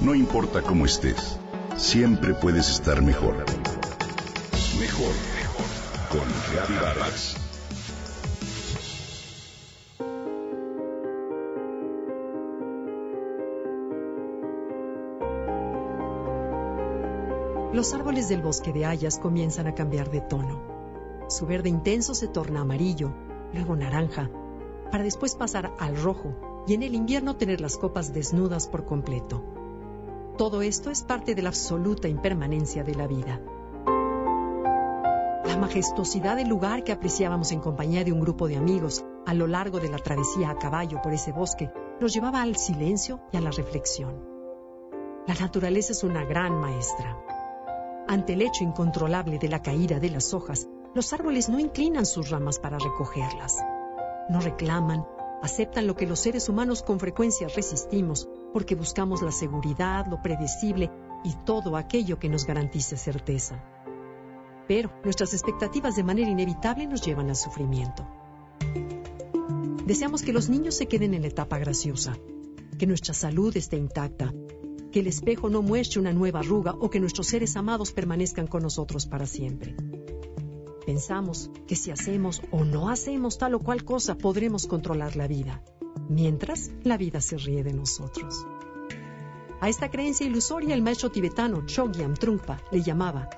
No importa cómo estés, siempre puedes estar mejor. Mejor, mejor. Con Reavivadas. Los árboles del bosque de hayas comienzan a cambiar de tono. Su verde intenso se torna amarillo, luego naranja, para después pasar al rojo y en el invierno tener las copas desnudas por completo. Todo esto es parte de la absoluta impermanencia de la vida. La majestuosidad del lugar que apreciábamos en compañía de un grupo de amigos a lo largo de la travesía a caballo por ese bosque nos llevaba al silencio y a la reflexión. La naturaleza es una gran maestra. Ante el hecho incontrolable de la caída de las hojas, los árboles no inclinan sus ramas para recogerlas. No reclaman, aceptan lo que los seres humanos con frecuencia resistimos porque buscamos la seguridad, lo predecible y todo aquello que nos garantice certeza. Pero nuestras expectativas de manera inevitable nos llevan al sufrimiento. Deseamos que los niños se queden en la etapa graciosa, que nuestra salud esté intacta, que el espejo no muestre una nueva arruga o que nuestros seres amados permanezcan con nosotros para siempre. Pensamos que si hacemos o no hacemos tal o cual cosa podremos controlar la vida, mientras la vida se ríe de nosotros. A esta creencia ilusoria el maestro tibetano Chogyam Trungpa le llamaba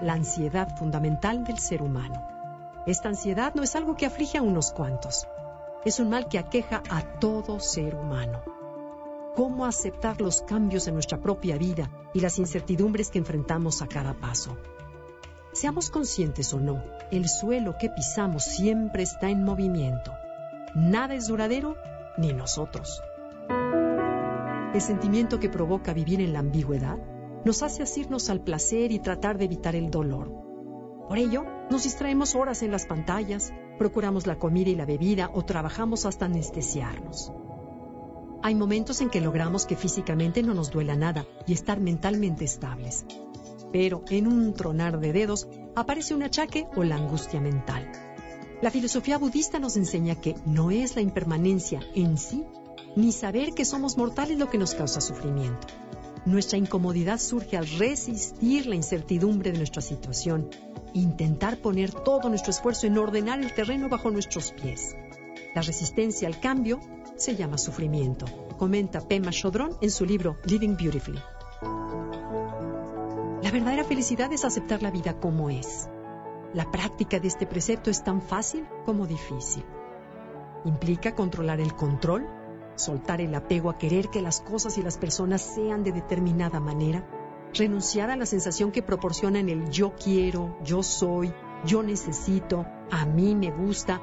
la ansiedad fundamental del ser humano. Esta ansiedad no es algo que aflige a unos cuantos, es un mal que aqueja a todo ser humano cómo aceptar los cambios en nuestra propia vida y las incertidumbres que enfrentamos a cada paso. Seamos conscientes o no, el suelo que pisamos siempre está en movimiento. Nada es duradero, ni nosotros. El sentimiento que provoca vivir en la ambigüedad nos hace asirnos al placer y tratar de evitar el dolor. Por ello, nos distraemos horas en las pantallas, procuramos la comida y la bebida o trabajamos hasta anestesiarnos. Hay momentos en que logramos que físicamente no nos duela nada y estar mentalmente estables. Pero en un tronar de dedos aparece un achaque o la angustia mental. La filosofía budista nos enseña que no es la impermanencia en sí, ni saber que somos mortales lo que nos causa sufrimiento. Nuestra incomodidad surge al resistir la incertidumbre de nuestra situación, intentar poner todo nuestro esfuerzo en ordenar el terreno bajo nuestros pies. La resistencia al cambio se llama sufrimiento, comenta Pema Chodron en su libro Living Beautifully. La verdadera felicidad es aceptar la vida como es. La práctica de este precepto es tan fácil como difícil. Implica controlar el control, soltar el apego a querer que las cosas y las personas sean de determinada manera, renunciar a la sensación que proporcionan el yo quiero, yo soy, yo necesito, a mí me gusta,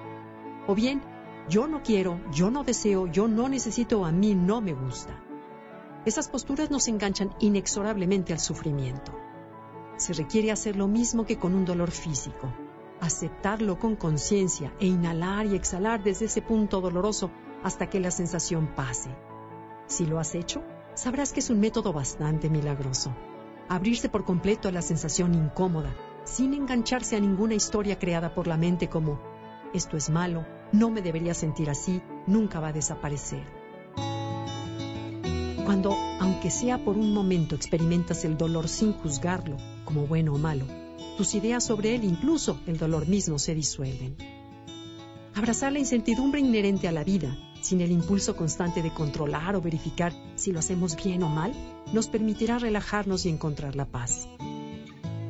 o bien yo no quiero, yo no deseo, yo no necesito, a mí no me gusta. Esas posturas nos enganchan inexorablemente al sufrimiento. Se requiere hacer lo mismo que con un dolor físico, aceptarlo con conciencia e inhalar y exhalar desde ese punto doloroso hasta que la sensación pase. Si lo has hecho, sabrás que es un método bastante milagroso. Abrirse por completo a la sensación incómoda, sin engancharse a ninguna historia creada por la mente como esto es malo, no me debería sentir así, nunca va a desaparecer. Cuando, aunque sea por un momento, experimentas el dolor sin juzgarlo como bueno o malo, tus ideas sobre él, incluso el dolor mismo, se disuelven. Abrazar la incertidumbre inherente a la vida, sin el impulso constante de controlar o verificar si lo hacemos bien o mal, nos permitirá relajarnos y encontrar la paz.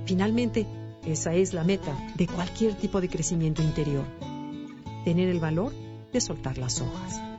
Finalmente, esa es la meta de cualquier tipo de crecimiento interior, tener el valor de soltar las hojas.